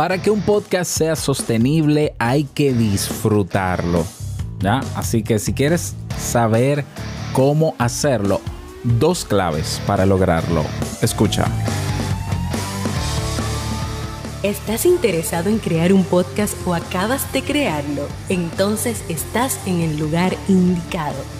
Para que un podcast sea sostenible hay que disfrutarlo. ¿ya? Así que si quieres saber cómo hacerlo, dos claves para lograrlo. Escucha. ¿Estás interesado en crear un podcast o acabas de crearlo? Entonces estás en el lugar indicado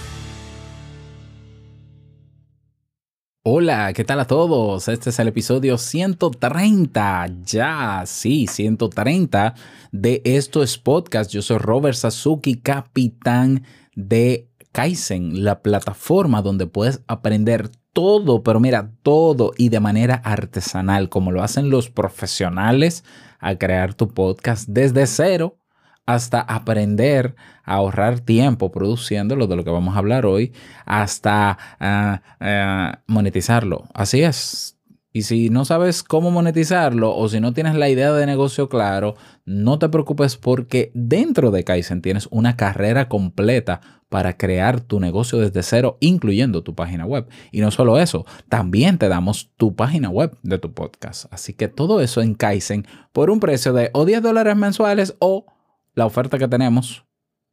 Hola, ¿qué tal a todos? Este es el episodio 130, ya, sí, 130 de Esto es Podcast. Yo soy Robert Sasuki, capitán de Kaizen, la plataforma donde puedes aprender todo, pero mira, todo y de manera artesanal, como lo hacen los profesionales a crear tu podcast desde cero hasta aprender a ahorrar tiempo produciéndolo, de lo que vamos a hablar hoy, hasta ah, ah, monetizarlo. Así es. Y si no sabes cómo monetizarlo o si no tienes la idea de negocio claro, no te preocupes porque dentro de Kaizen tienes una carrera completa para crear tu negocio desde cero, incluyendo tu página web. Y no solo eso, también te damos tu página web de tu podcast. Así que todo eso en Kaizen por un precio de o 10 dólares mensuales o la oferta que tenemos.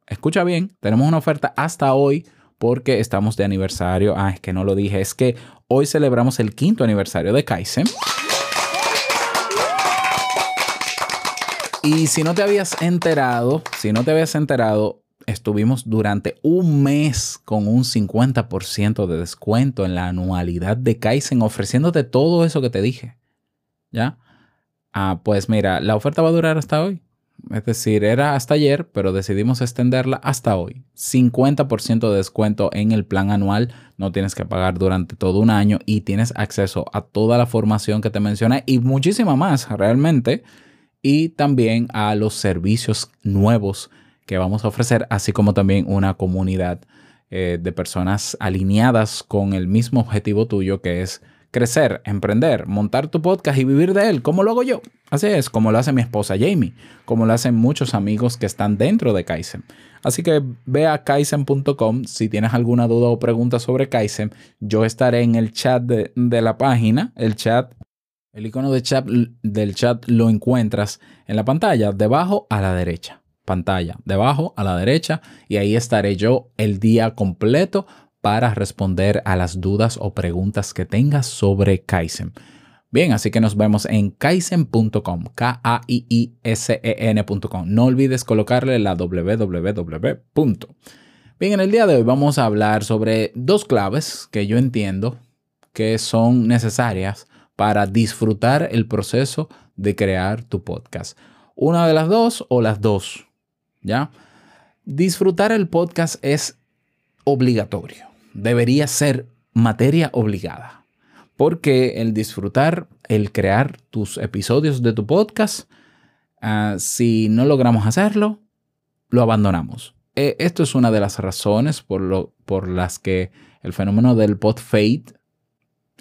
Escucha bien, tenemos una oferta hasta hoy porque estamos de aniversario. Ah, es que no lo dije, es que hoy celebramos el quinto aniversario de Kaizen. Y si no te habías enterado, si no te habías enterado, estuvimos durante un mes con un 50% de descuento en la anualidad de Kaizen ofreciéndote todo eso que te dije. ¿Ya? Ah, pues mira, la oferta va a durar hasta hoy. Es decir, era hasta ayer, pero decidimos extenderla hasta hoy. 50% de descuento en el plan anual. No tienes que pagar durante todo un año y tienes acceso a toda la formación que te mencioné y muchísima más realmente. Y también a los servicios nuevos que vamos a ofrecer, así como también una comunidad eh, de personas alineadas con el mismo objetivo tuyo que es crecer, emprender, montar tu podcast y vivir de él. ¿Cómo lo hago yo? Así es, como lo hace mi esposa Jamie, como lo hacen muchos amigos que están dentro de Kaizen. Así que ve a kaizen.com si tienes alguna duda o pregunta sobre Kaizen. Yo estaré en el chat de, de la página, el chat el icono chat, del chat lo encuentras en la pantalla, debajo a la derecha. Pantalla, debajo a la derecha. Y ahí estaré yo el día completo para responder a las dudas o preguntas que tengas sobre Kaizen. Bien, así que nos vemos en kaizen.com, K-A-I-I-S-E-N.com. No olvides colocarle la www. Bien, en el día de hoy vamos a hablar sobre dos claves que yo entiendo que son necesarias para disfrutar el proceso de crear tu podcast. Una de las dos o las dos, ¿ya? Disfrutar el podcast es obligatorio debería ser materia obligada. Porque el disfrutar, el crear tus episodios de tu podcast, ah, si no logramos hacerlo, lo abandonamos. E, esto es una de las razones por, lo, por las que el fenómeno del pod fade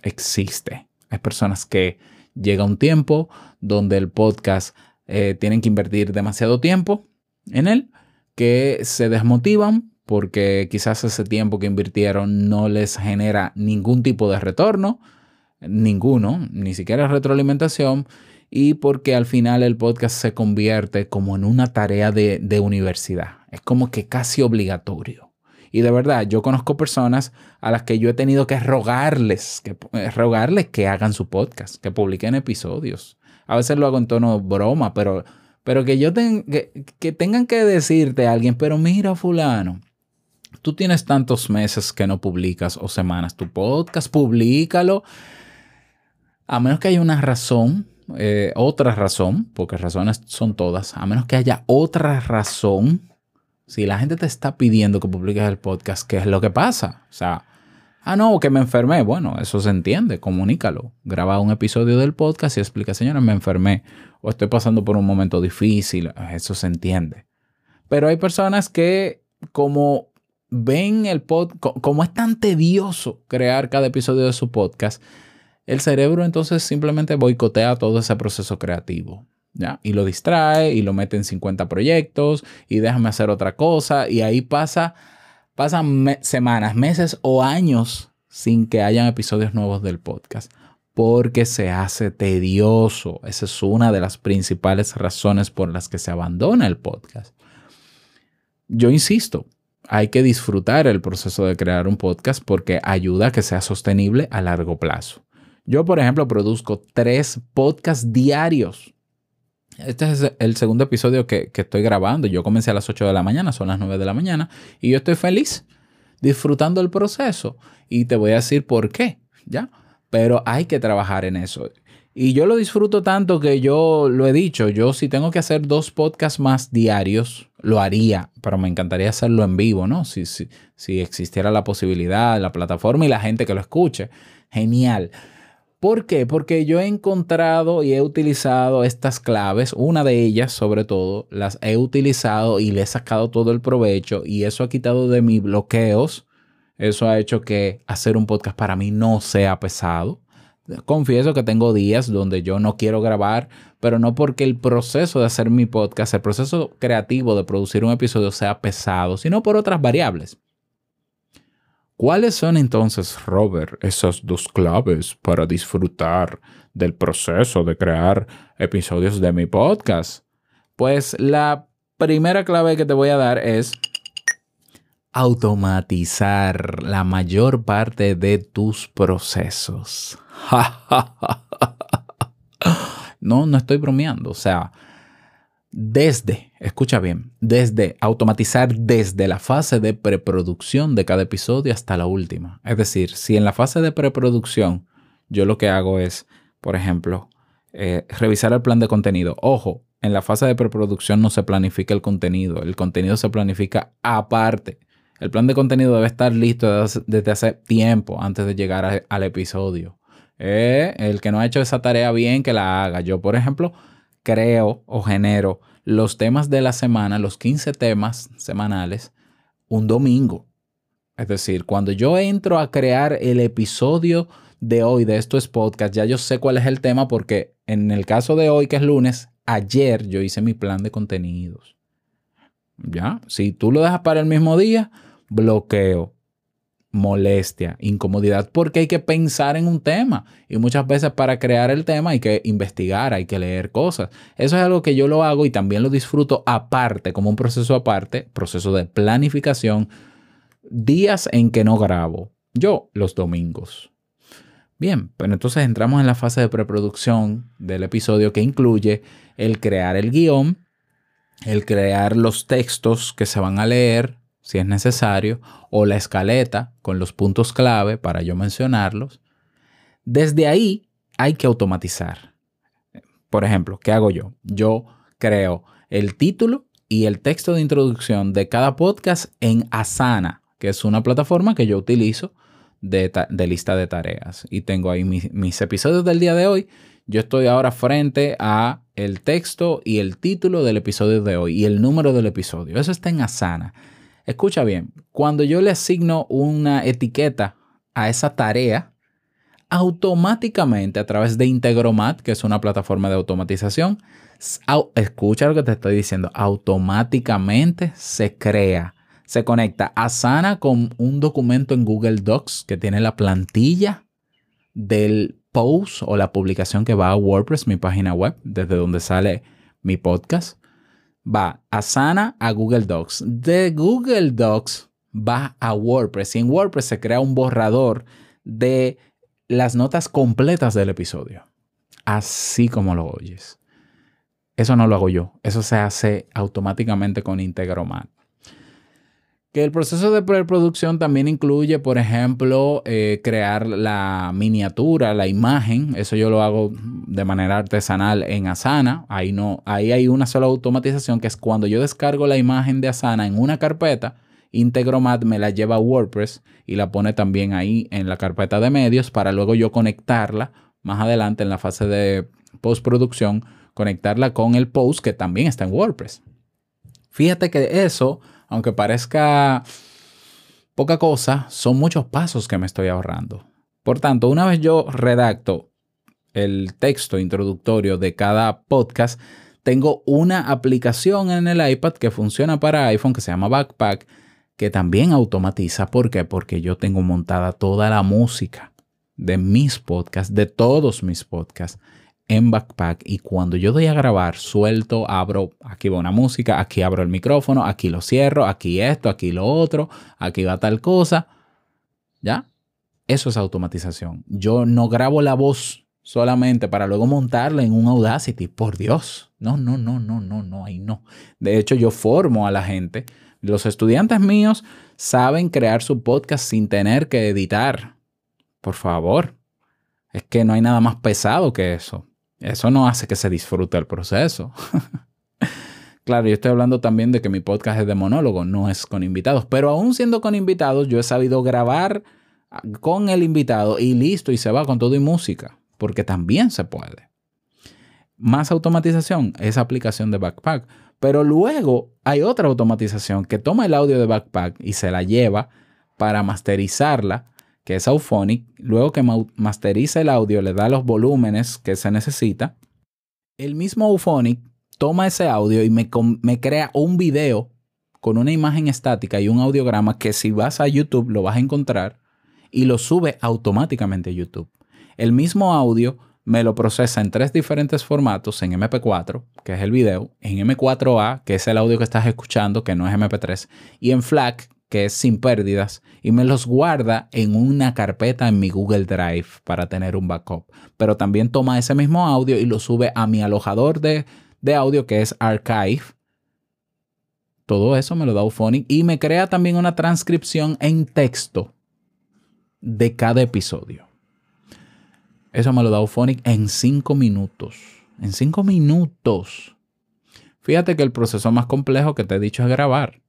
existe. Hay personas que llega un tiempo donde el podcast eh, tienen que invertir demasiado tiempo en él, que se desmotivan porque quizás ese tiempo que invirtieron no les genera ningún tipo de retorno, ninguno, ni siquiera retroalimentación, y porque al final el podcast se convierte como en una tarea de, universidad. Es como que casi obligatorio. Y de verdad, yo conozco personas a las que yo he tenido que rogarles, que, eh, rogarles que hagan su podcast, que publiquen episodios. A veces lo hago en tono broma, pero, pero que yo que, que tengan que decirte a alguien, pero mira fulano, tú tienes tantos meses que no publicas o semanas tu podcast, públicalo. A menos que haya una razón, eh, otra razón, porque razones son todas, a menos que haya otra razón, si la gente te está pidiendo que publiques el podcast, ¿qué es lo que pasa? O sea, ah, no, que me enfermé. Bueno, eso se entiende, comunícalo. Graba un episodio del podcast y explica, señora, me enfermé o estoy pasando por un momento difícil. Eso se entiende. Pero hay personas que como ven el podcast, como es tan tedioso crear cada episodio de su podcast, el cerebro entonces simplemente boicotea todo ese proceso creativo. ¿ya? Y lo distrae y lo mete en 50 proyectos y déjame hacer otra cosa y ahí pasa, pasan semanas, meses o años sin que hayan episodios nuevos del podcast porque se hace tedioso. Esa es una de las principales razones por las que se abandona el podcast. Yo insisto, hay que disfrutar el proceso de crear un podcast porque ayuda a que sea sostenible a largo plazo. Yo, por ejemplo, produzco tres podcasts diarios. Este es el segundo episodio que, estoy grabando. Yo comencé a las 8 de la mañana, son las 9 de la mañana, y yo estoy feliz disfrutando el proceso. Y te voy a decir por qué, ¿ya? Pero hay que trabajar en eso. Y yo lo disfruto tanto que yo lo he dicho, yo si tengo que hacer dos podcasts más diarios, lo haría, pero me encantaría hacerlo en vivo, ¿no? Si, si, si existiera la posibilidad, la plataforma y la gente que lo escuche. Genial. ¿Por qué? Porque yo he encontrado y he utilizado estas claves, una de ellas sobre todo, las he utilizado y le he sacado todo el provecho y eso ha quitado de mis bloqueos. Eso ha hecho que hacer un podcast para mí no sea pesado confieso que tengo días donde yo no quiero grabar, pero no porque el proceso de hacer mi podcast, el proceso creativo de producir un episodio sea pesado, sino por otras variables. ¿Cuáles son entonces, Robert, esas dos claves para disfrutar del proceso de crear episodios de mi podcast? Pues la primera clave que te voy a dar es automatizar la mayor parte de tus procesos. no, no estoy bromeando. O sea, desde, escucha bien, desde automatizar desde la fase de preproducción de cada episodio hasta la última. Es decir, si en la fase de preproducción yo lo que hago es, por ejemplo, eh, revisar el plan de contenido. Ojo, en la fase de preproducción no se planifica el contenido, el contenido se planifica aparte. El plan de contenido debe estar listo desde hace tiempo antes de llegar al episodio. Eh, el que no ha hecho esa tarea bien, que la haga. Yo, por ejemplo, creo o genero los temas de la semana, los 15 temas semanales, un domingo. Es decir, cuando yo entro a crear el episodio de hoy de esto es podcast, ya yo sé cuál es el tema porque en el caso de hoy, que es lunes, ayer yo hice mi plan de contenidos. ¿Ya? Si tú lo dejas para el mismo día, bloqueo molestia, incomodidad, porque hay que pensar en un tema. Y muchas veces para crear el tema hay que investigar, hay que leer cosas. Eso es algo que yo lo hago y también lo disfruto aparte, como un proceso aparte, proceso de planificación, días en que no grabo. Yo los domingos. Bien, pero entonces entramos en la fase de preproducción del episodio que incluye el crear el guion, el crear los textos que se van a leer, si es necesario, o la escaleta con los puntos clave para yo mencionarlos. Desde ahí hay que automatizar. Por ejemplo, ¿qué hago yo? Yo creo el título y el texto de introducción de cada podcast en Asana, que es una plataforma que yo utilizo de, lista de tareas. Y tengo ahí mis, mis episodios del día de hoy. Yo estoy ahora frente a el texto y el título del episodio de hoy y el número del episodio. Eso está en Asana. Escucha bien, cuando yo le asigno una etiqueta a esa tarea, automáticamente a través de Integromat, que es una plataforma de automatización, escucha lo que te estoy diciendo, automáticamente se crea, se conecta a Sana con un documento en Google Docs que tiene la plantilla del post o la publicación que va a WordPress, mi página web, desde donde sale mi podcast va a Sana a Google Docs. De Google Docs va a WordPress y en WordPress se crea un borrador de las notas completas del episodio. Así como lo oyes. Eso no lo hago yo. Eso se hace automáticamente con Integromat que el proceso de preproducción también incluye, por ejemplo, eh, crear la miniatura, la imagen. Eso yo lo hago de manera artesanal en Asana. Ahí, no, ahí hay una sola automatización que es cuando yo descargo la imagen de Asana en una carpeta, Integromat me la lleva a WordPress y la pone también ahí en la carpeta de medios para luego yo conectarla más adelante en la fase de postproducción, conectarla con el post que también está en WordPress. Fíjate que eso, aunque parezca poca cosa, son muchos pasos que me estoy ahorrando. Por tanto, una vez yo redacto el texto introductorio de cada podcast, tengo una aplicación en el iPad que funciona para iPhone que se llama Backpack, que también automatiza. ¿Por qué? Porque yo tengo montada toda la música de mis podcasts, de todos mis podcasts en Backpack y cuando yo doy a grabar, suelto, abro, aquí va una música, aquí abro el micrófono, aquí lo cierro, aquí esto, aquí lo otro, aquí va tal cosa. ¿Ya? Eso es automatización. Yo no grabo la voz solamente para luego montarla en un Audacity. Por Dios. No, no, no, no, no, no, ahí no. De hecho, yo formo a la gente. Los estudiantes míos saben crear su podcast sin tener que editar. Por favor. Es que no hay nada más pesado que eso. Eso no hace que se disfrute el proceso. claro, yo estoy hablando también de que mi podcast es de monólogo, no es con invitados. Pero aún siendo con invitados, yo he sabido grabar ah, con el invitado y listo, y se va con todo y música, porque también se puede. Más automatización, esa aplicación de Backpack. Pero luego hay otra automatización que toma el audio de Backpack y se la lleva para masterizarla que es Auphonic, luego que masteriza el audio, le da los volúmenes que se necesita, el mismo Auphonic toma ese audio y me, me crea un video con una imagen estática y un audiograma que si vas a YouTube lo vas a encontrar y lo sube automáticamente a YouTube. El mismo audio me lo procesa en tres diferentes formatos, en MP4, que es el video, en M4A, que es el audio que estás escuchando, que no es MP3, y en FLAC, que es sin pérdidas, y me los guarda en una carpeta en mi Google Drive para tener un backup. Pero también toma ese mismo audio y lo sube a mi alojador de, audio que es Archive. Todo eso me lo da Auphonic y me crea también una transcripción en texto de cada episodio. Eso me lo da Auphonic en cinco minutos. En cinco minutos. Fíjate que el proceso más complejo que te he dicho es grabar.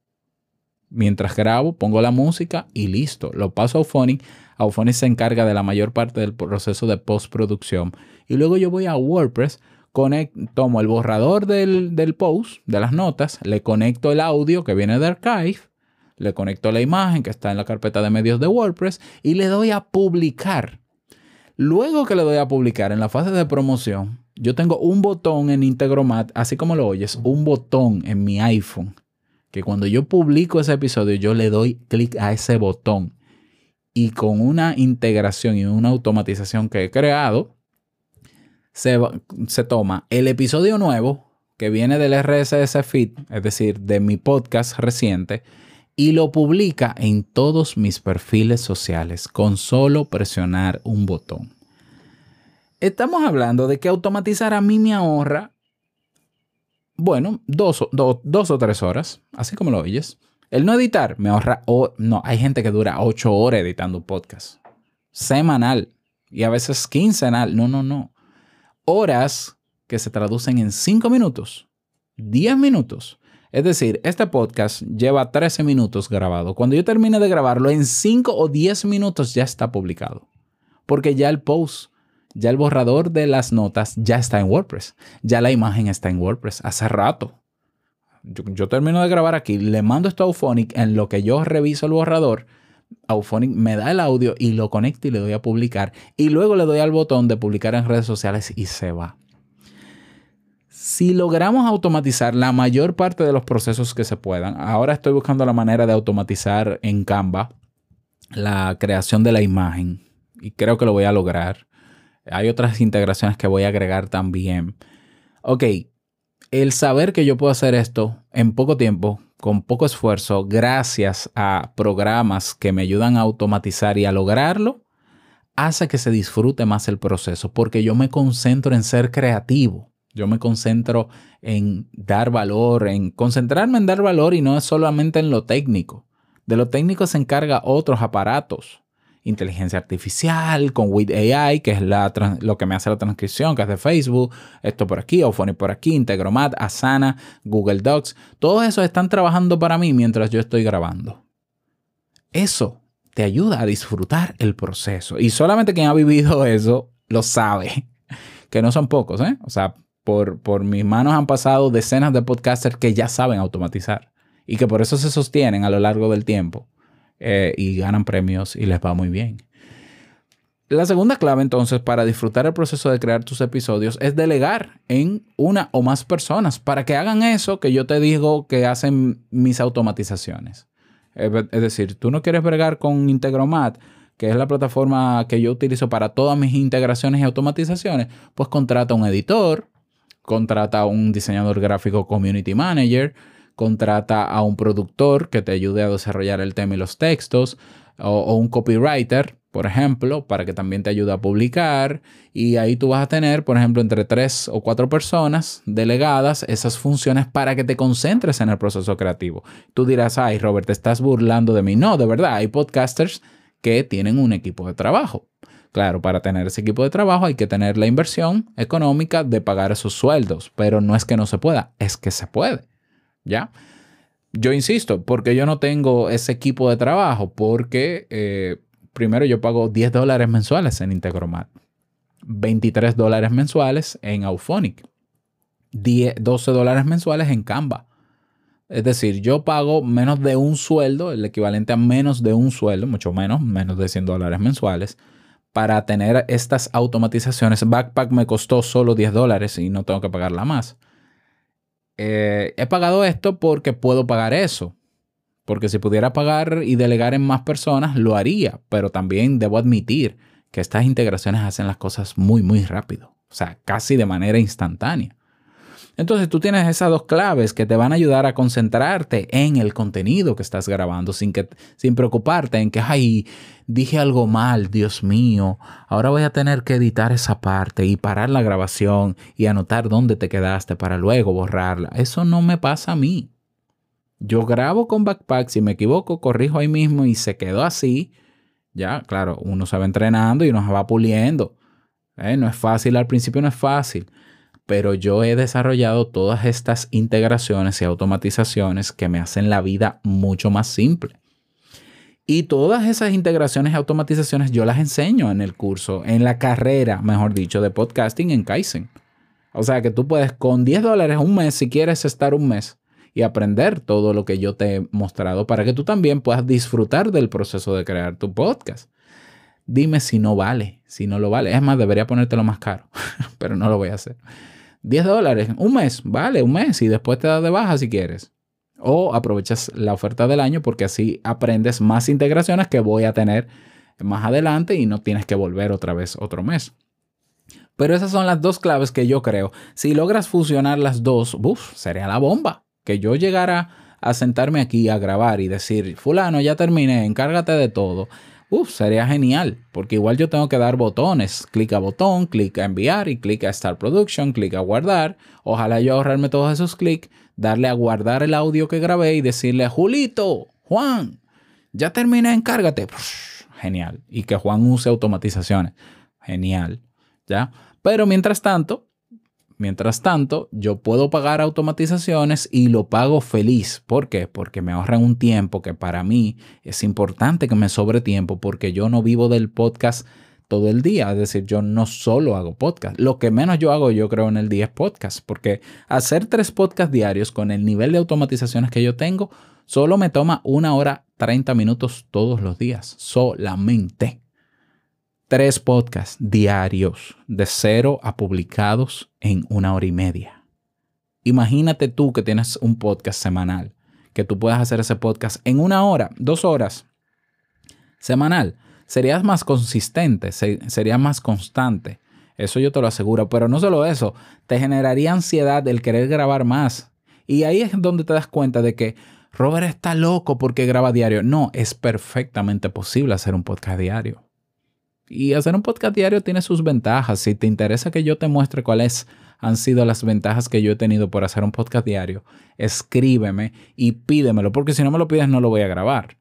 Mientras grabo, pongo la música y listo. Lo paso a Auphonic. Auphonic se encarga de la mayor parte del proceso de postproducción. Y luego yo voy a WordPress, tomo el borrador del, del post, de las notas, le conecto el audio que viene de Archive, le conecto la imagen que está en la carpeta de medios de WordPress y le doy a publicar. Luego que le doy a publicar en la fase de promoción, yo tengo un botón en Integromat, así como lo oyes, un botón en mi iPhone que cuando yo publico ese episodio, yo le doy clic a ese botón y con una integración y una automatización que he creado, se, se toma el episodio nuevo que viene del RSS feed, es decir, de mi podcast reciente, y lo publica en todos mis perfiles sociales con solo presionar un botón. Estamos hablando de que automatizar a mí me ahorra bueno, dos, dos o tres horas, así como lo oyes. El no editar me ahorra, no, hay gente que dura ocho horas editando un podcast. Semanal y a veces quincenal. No, no, no. Horas que se traducen en cinco minutos, diez minutos. Es decir, este podcast lleva 13 minutos grabado. Cuando yo termine de grabarlo, en cinco o diez minutos ya está publicado. Porque ya el post ya el borrador de las notas ya está en WordPress. Ya la imagen está en WordPress hace rato. Yo, termino de grabar aquí, le mando esto a Auphonic, en lo que yo reviso el borrador, Auphonic me da el audio y lo conecto y le doy a publicar. Y luego le doy al botón de publicar en redes sociales y se va. Si logramos automatizar la mayor parte de los procesos que se puedan, ahora estoy buscando la manera de automatizar en Canva la creación de la imagen y creo que lo voy a lograr. Hay otras integraciones que voy a agregar también. Ok, el saber que yo puedo hacer esto en poco tiempo, con poco esfuerzo, gracias a programas que me ayudan a automatizar y a lograrlo, hace que se disfrute más el proceso, porque yo me concentro en ser creativo. Yo me concentro en dar valor, en concentrarme en dar valor y no solamente en lo técnico. De lo técnico se encarga otros aparatos inteligencia artificial, con With AI, que es la, lo que me hace la transcripción, que es de Facebook, esto por aquí, Auphonic por aquí, Integromat, Asana, Google Docs, todos esos están trabajando para mí mientras yo estoy grabando. Eso te ayuda a disfrutar el proceso. Y solamente quien ha vivido eso lo sabe, que no son pocos, ¿eh? O sea, por, por mis manos han pasado decenas de podcasters que ya saben automatizar y que por eso se sostienen a lo largo del tiempo eh, y ganan premios y les va muy bien. La segunda clave entonces para disfrutar el proceso de crear tus episodios es delegar en una o más personas para que hagan eso que yo te digo que hacen mis automatizaciones. Es decir, tú no quieres bregar con Integromat, que es la plataforma que yo utilizo para todas mis integraciones y automatizaciones, pues contrata un editor, contrata un diseñador gráfico community manager, contrata a un productor que te ayude a desarrollar el tema y los textos, o, un copywriter, por ejemplo, para que también te ayude a publicar. Y ahí tú vas a tener, por ejemplo, entre tres o cuatro personas delegadas esas funciones para que te concentres en el proceso creativo. Tú dirás, ay, Robert, te estás burlando de mí. No, de verdad, hay podcasters que tienen un equipo de trabajo. Claro, para tener ese equipo de trabajo hay que tener la inversión económica de pagar esos sueldos, pero no es que no se pueda, es que se puede. ¿Ya? Yo insisto, porque yo no tengo ese equipo de trabajo, porque eh, primero yo pago 10 dólares mensuales en Integromat, 23 dólares mensuales en Auphonic, 12 dólares mensuales en Canva. Es decir, yo pago menos de un sueldo, el equivalente a menos de un sueldo, mucho menos, menos de 100 dólares mensuales, para tener estas automatizaciones. Backpack me costó solo 10 dólares y no tengo que pagarla más. Eh, he pagado esto porque puedo pagar eso. Porque si pudiera pagar y delegar en más personas, lo haría. Pero también debo admitir que estas integraciones hacen las cosas muy, muy rápido. O sea, casi de manera instantánea. Entonces tú tienes esas dos claves que te van a ayudar a concentrarte en el contenido que estás grabando sin, que, sin preocuparte en que, ay, dije algo mal, Dios mío, ahora voy a tener que editar esa parte y parar la grabación y anotar dónde te quedaste para luego borrarla. Eso no me pasa a mí. Yo grabo con Backpack, si me equivoco, corrijo ahí mismo y se quedó así. Ya, claro, uno se va entrenando y uno se va puliendo. ¿Eh? No es fácil, al principio no es fácil pero yo he desarrollado todas estas integraciones y automatizaciones que me hacen la vida mucho más simple. Y todas esas integraciones y automatizaciones yo las enseño en el curso, en la carrera, mejor dicho, de podcasting en Kaizen. O sea que tú puedes con 10 dólares un mes, si quieres estar un mes, y aprender todo lo que yo te he mostrado para que tú también puedas disfrutar del proceso de crear tu podcast. Dime si no vale, si no lo vale. Es más, debería ponértelo más caro, pero no lo voy a hacer. 10 dólares, un mes, vale, un mes y después te das de baja si quieres. O aprovechas la oferta del año porque así aprendes más integraciones que voy a tener más adelante y no tienes que volver otra vez otro mes. Pero esas son las dos claves que yo creo. Si logras fusionar las dos, sería la bomba. Que yo llegara a sentarme aquí a grabar y decir, fulano, ya terminé, encárgate de todo. Uf, sería genial, porque igual yo tengo que dar botones, clic a botón, clic a enviar y clic a Start Production, clic a guardar. Ojalá yo ahorrarme todos esos clics, darle a guardar el audio que grabé y decirle, Julito, Juan, ya terminé, encárgate. genial. Y que Juan use automatizaciones. Genial. ¿Ya? Pero mientras tanto, Mientras tanto, yo puedo pagar automatizaciones y lo pago feliz. ¿Por qué? Porque me ahorran un tiempo que para mí es importante que me sobre tiempo porque yo no vivo del podcast todo el día. Es decir, yo no solo hago podcast. Lo que menos yo hago, yo creo, en el día es podcast. Porque hacer tres podcasts diarios con el nivel de automatizaciones que yo tengo, solo me toma una hora 30 minutos todos los días. Solamente tres podcasts diarios de cero a publicados en una hora y media. Imagínate tú que tienes un podcast semanal, que tú puedas hacer ese podcast en una hora, dos horas, semanal. Serías más consistente, serías más constante. Eso yo te lo aseguro. Pero no solo eso, te generaría ansiedad el querer grabar más. Y ahí es donde te das cuenta de que Robert está loco porque graba diario. No, es perfectamente posible hacer un podcast diario. Y hacer un podcast diario tiene sus ventajas. Si te interesa que yo te muestre cuáles han sido las ventajas que yo he tenido por hacer un podcast diario, escríbeme y pídemelo, porque si no me lo pides no lo voy a grabar.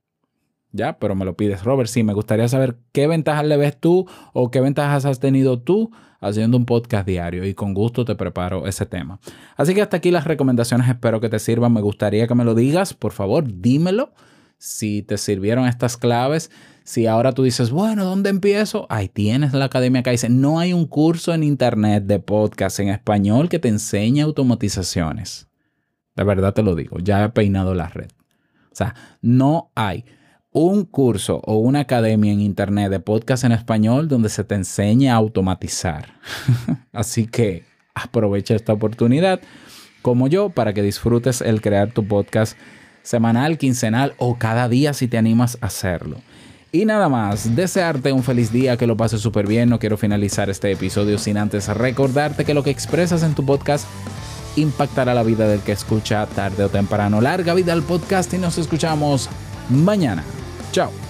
Ya, pero me lo pides, Robert. Sí, me gustaría saber qué ventajas le ves tú o qué ventajas has tenido tú haciendo un podcast diario y con gusto te preparo ese tema. Así que hasta aquí las recomendaciones, espero que te sirvan. Me gustaría que me lo digas, por favor, dímelo Si te sirvieron estas claves, si ahora tú dices, bueno, ¿dónde empiezo? Ahí tienes la Academia Kaizen. No hay un curso en internet de podcast en español que te enseñe automatizaciones. De verdad te lo digo, ya he peinado la red. O sea, no hay un curso o una academia en internet de podcast en español donde se te enseñe a automatizar. Así que aprovecha esta oportunidad como yo para que disfrutes el crear tu podcast semanal, quincenal o cada día si te animas a hacerlo. Y nada más, desearte un feliz día, que lo pases súper bien. No quiero finalizar este episodio sin antes recordarte que lo que expresas en tu podcast impactará la vida del que escucha tarde o temprano. Larga vida al podcast y nos escuchamos mañana. Chao.